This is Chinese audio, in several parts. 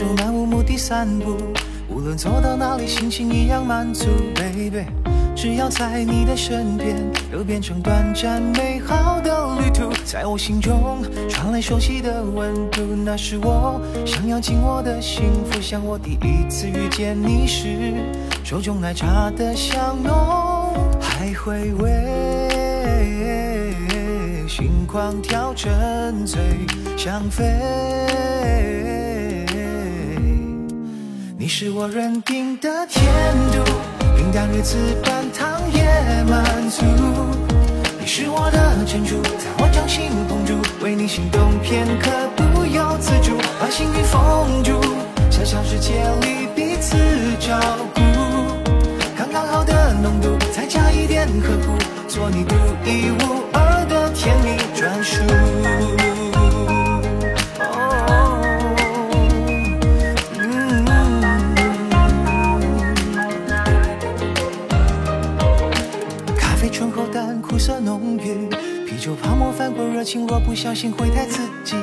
手漫无目的散步，无论走到哪里，心情一样满足，baby。只要在你的身边，都变成短暂美好的旅途。在我心中传来熟悉的温度，那是我想要紧握的幸福。像我第一次遇见你时，手中奶茶的香浓，还回味，心狂跳，沉醉，想飞。你是我认定的甜度。平淡日子半糖也满足，你是我的珍珠，在我掌心捧住，为你心动片刻不由自主，把幸运封住，小小世界里彼此照顾，刚刚好的浓度，再加一点呵护，做你独一无二的甜蜜专属。情若不小心会太刺激，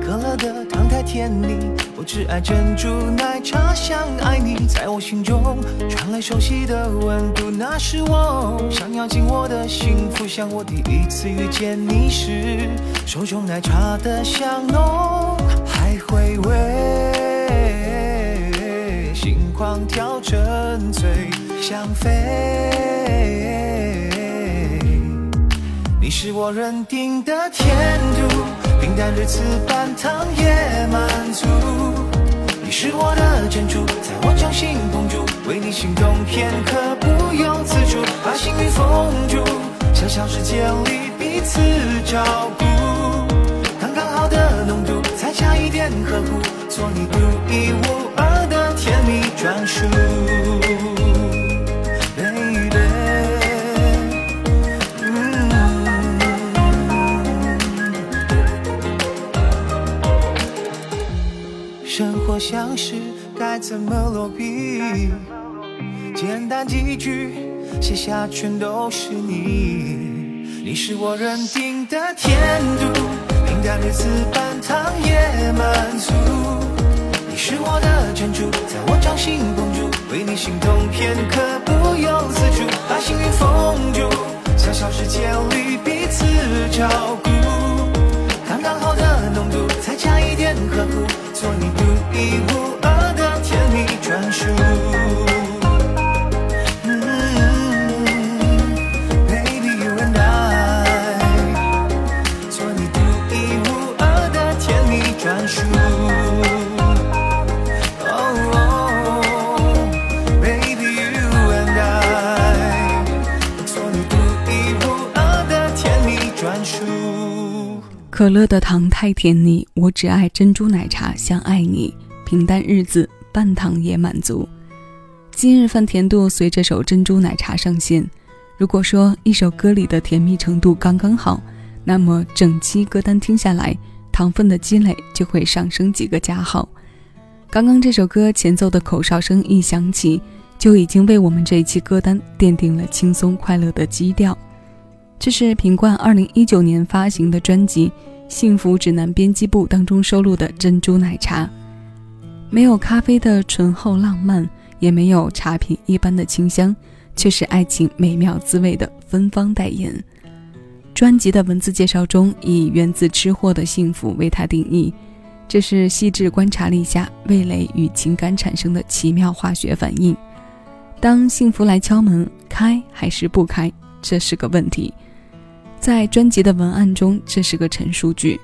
可乐的糖太甜腻，我只爱珍珠奶茶，想爱你，在我心中传来熟悉的温度，那是我想要紧握的幸福，像我第一次遇见你时，手中奶茶的香浓，还回味，心狂跳，沉醉，想飞。我认定的甜度，平淡日子半糖也满足。你是我的珍珠，在我掌心捧住，为你心动片刻不由自主，把幸运封住，小小世界里彼此照顾，刚刚好的浓度，再加一点呵护，做你独一无二的甜蜜专属。相识该怎么落笔？简单几句写下全都是你。你是我认定的甜度，平淡日子半糖也满足。你是我的珍珠，在我掌心捧住，为你心动片刻不由自主，把幸运封住，小小世界里彼此照顾，刚刚好的浓度，再加一点呵护，做你独一无二可乐的糖太甜腻，我只爱珍珠奶茶，想爱你。平淡日子，半糖也满足。今日份甜度随这首珍珠奶茶上线。如果说一首歌里的甜蜜程度刚刚好，那么整期歌单听下来，糖分的积累就会上升几个加号。刚刚这首歌前奏的口哨声一响起，就已经为我们这一期歌单奠定了轻松快乐的基调。这是品冠二零一九年发行的专辑《幸福指南》编辑部当中收录的珍珠奶茶。没有咖啡的醇厚浪漫，也没有茶品一般的清香，却是爱情美妙滋味的芬芳代言。专辑的文字介绍中以源自吃货的幸福为它定义，这是细致观察力下味蕾与情感产生的奇妙化学反应。当幸福来敲门，开还是不开，这是个问题。在专辑的文案中，这是个陈述句。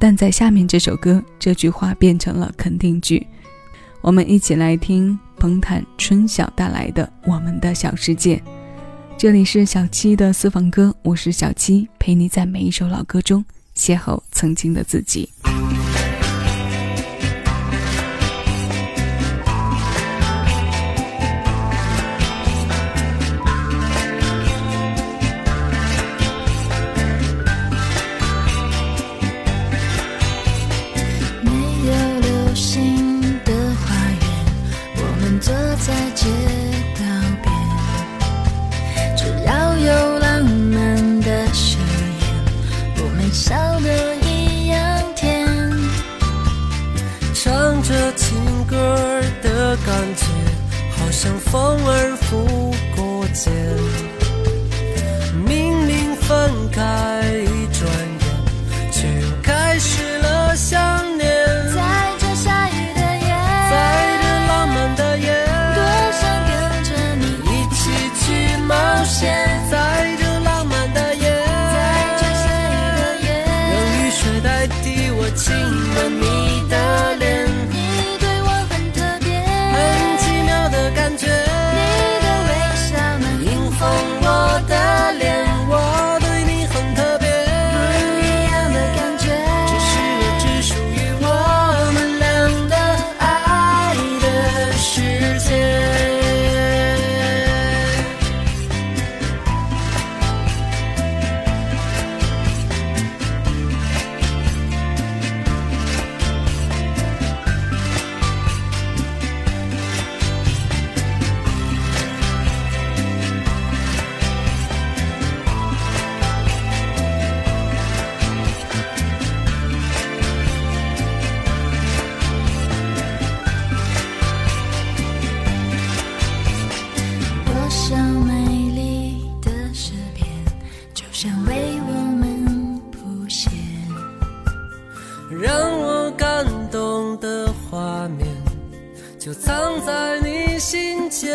但在下面这首歌，这句话变成了肯定句。我们一起来听彭坦春晓带来的《我们的小世界》。这里是小七的私房歌，我是小七，陪你在每一首老歌中邂逅曾经的自己。就藏在你心间。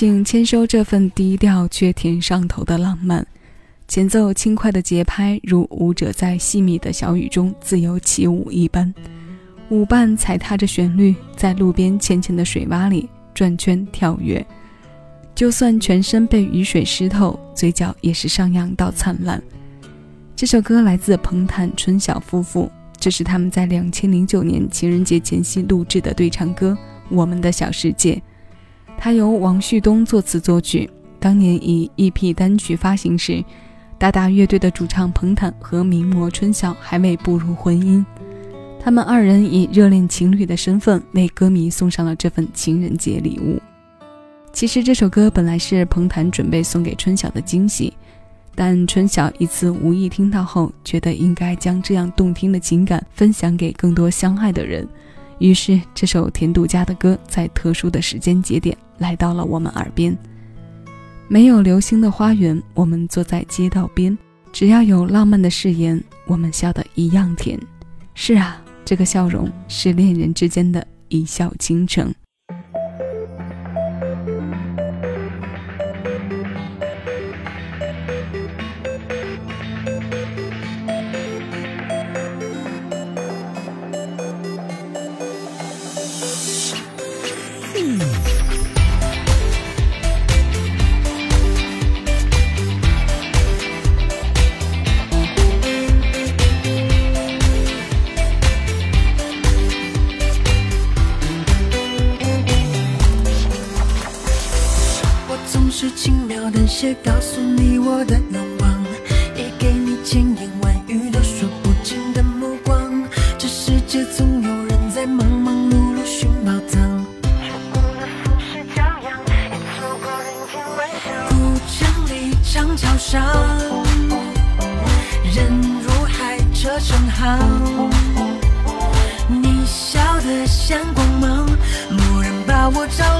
请签收这份低调却甜上头的浪漫，前奏轻快的节拍如舞者在细密的小雨中自由起舞一般，舞伴踩踏着旋律，在路边浅浅的水洼里转圈跳跃。就算全身被雨水湿透，嘴角也是上扬到灿烂。这首歌来自彭坦春晓夫妇，这是他们在两千零九年情人节前夕录制的对唱歌《我们的小世界》。它由王旭东作词作曲。当年以 EP 单曲发行时，达达乐队的主唱彭坦和名模春晓还未步入婚姻，他们二人以热恋情侣的身份为歌迷送上了这份情人节礼物。其实这首歌本来是彭坦准备送给春晓的惊喜，但春晓一次无意听到后，觉得应该将这样动听的情感分享给更多相爱的人。于是，这首甜度家的歌在特殊的时间节点来到了我们耳边。没有流星的花园，我们坐在街道边，只要有浪漫的誓言，我们笑得一样甜。是啊，这个笑容是恋人之间的一笑倾城。告诉你我的愿望，也给你千言万语都说不尽的目光。这世界总有人在忙忙碌碌寻宝藏，错过了风雪骄阳，也错过人间万象古城里长桥上，人如海，车成行。你笑得像光芒，蓦然把我照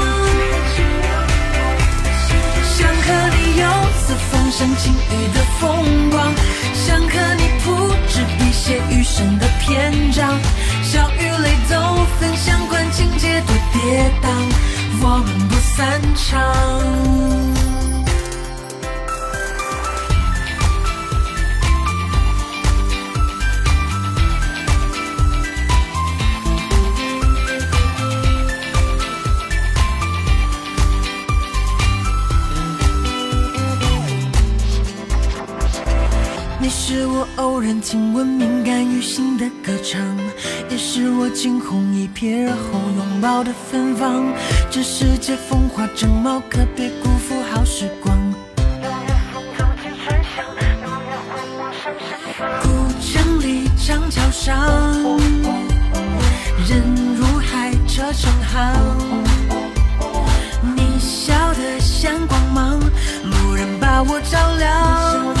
四方赏晴雨的风光，想和你铺纸笔写余生的篇章，笑与泪都分享，管情节多跌宕，我们不散场。是我偶然听闻敏感于心的歌唱，也是我惊鸿一瞥而后拥抱的芬芳。这世界风华正茂，可别辜负好时光。古城里长桥上，人如海，车成行。你笑得像光芒，蓦然把我照亮。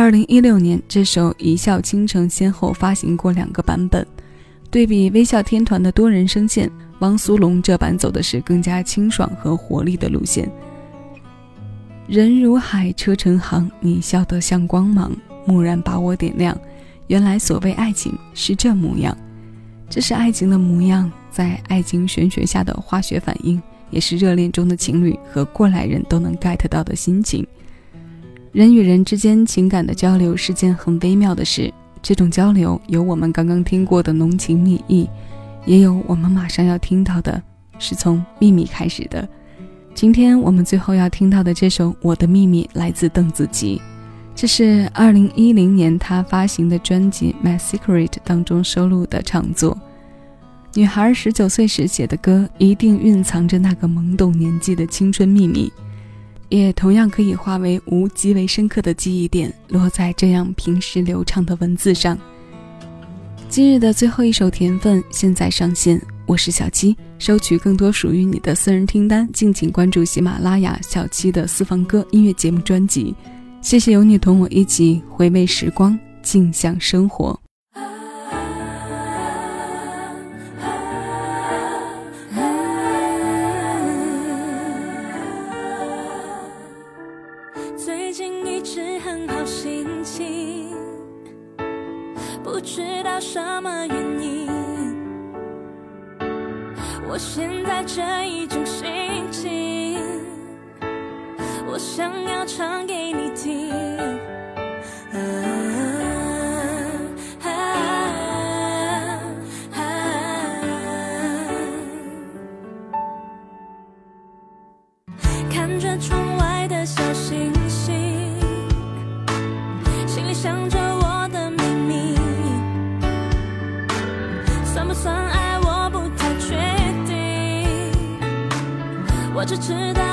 二零一六年，这首《一笑倾城》先后发行过两个版本。对比微笑天团的多人声线，汪苏泷这版走的是更加清爽和活力的路线。人如海，车成行，你笑得像光芒，蓦然把我点亮。原来所谓爱情是这模样，这是爱情的模样，在爱情玄学下的化学反应，也是热恋中的情侣和过来人都能 get 到的心情。人与人之间情感的交流是件很微妙的事，这种交流有我们刚刚听过的浓情蜜意，也有我们马上要听到的，是从秘密开始的。今天我们最后要听到的这首《我的秘密》来自邓紫棋，这是二零一零年她发行的专辑《My Secret》当中收录的唱作。女孩十九岁时写的歌，一定蕴藏着那个懵懂年纪的青春秘密。也同样可以化为无极为深刻的记忆点，落在这样平实流畅的文字上。今日的最后一首甜分现在上线，我是小七，收取更多属于你的私人听单，敬请关注喜马拉雅小七的私房歌音乐节目专辑。谢谢有你同我一起回味时光，静享生活。着窗外的小星星心里想着我的秘密算不算爱我不太确定我只知道